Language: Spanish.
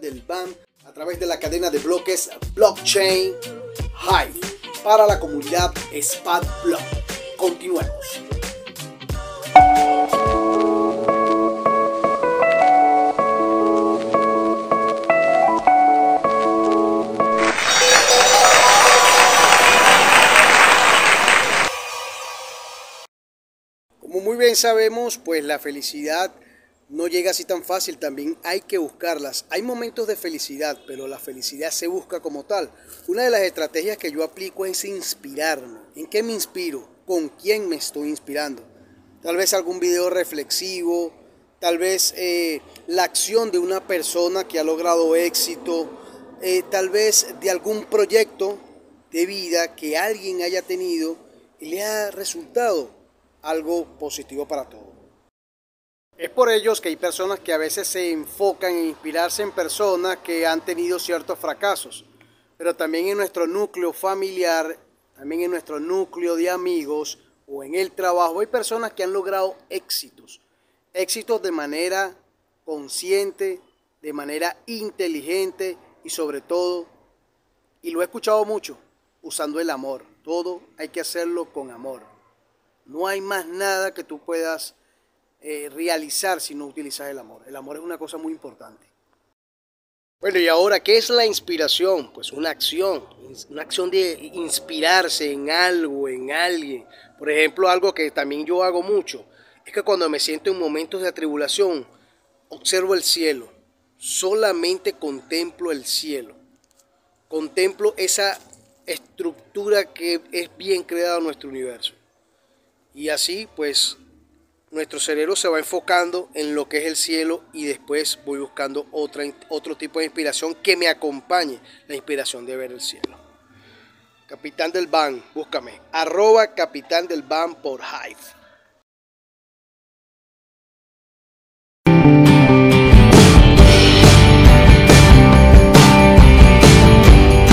del BAM a través de la cadena de bloques Blockchain Hive para la comunidad SPAD Block. Continuemos. Como muy bien sabemos, pues la felicidad no llega así tan fácil, también hay que buscarlas. Hay momentos de felicidad, pero la felicidad se busca como tal. Una de las estrategias que yo aplico es inspirarme. ¿En qué me inspiro? ¿Con quién me estoy inspirando? Tal vez algún video reflexivo, tal vez eh, la acción de una persona que ha logrado éxito, eh, tal vez de algún proyecto de vida que alguien haya tenido y le ha resultado algo positivo para todos. Es por ellos que hay personas que a veces se enfocan en inspirarse en personas que han tenido ciertos fracasos, pero también en nuestro núcleo familiar, también en nuestro núcleo de amigos o en el trabajo hay personas que han logrado éxitos, éxitos de manera consciente, de manera inteligente y sobre todo, y lo he escuchado mucho, usando el amor. Todo hay que hacerlo con amor. No hay más nada que tú puedas eh, realizar si no utilizas el amor. El amor es una cosa muy importante. Bueno, y ahora, ¿qué es la inspiración? Pues una acción, una acción de inspirarse en algo, en alguien. Por ejemplo, algo que también yo hago mucho, es que cuando me siento en momentos de atribulación, observo el cielo, solamente contemplo el cielo, contemplo esa estructura que es bien creada en nuestro universo. Y así, pues, nuestro cerebro se va enfocando en lo que es el cielo y después voy buscando otro tipo de inspiración que me acompañe, la inspiración de ver el cielo. Capitán del Ban, búscame. Arroba Capitán del Ban por Hive.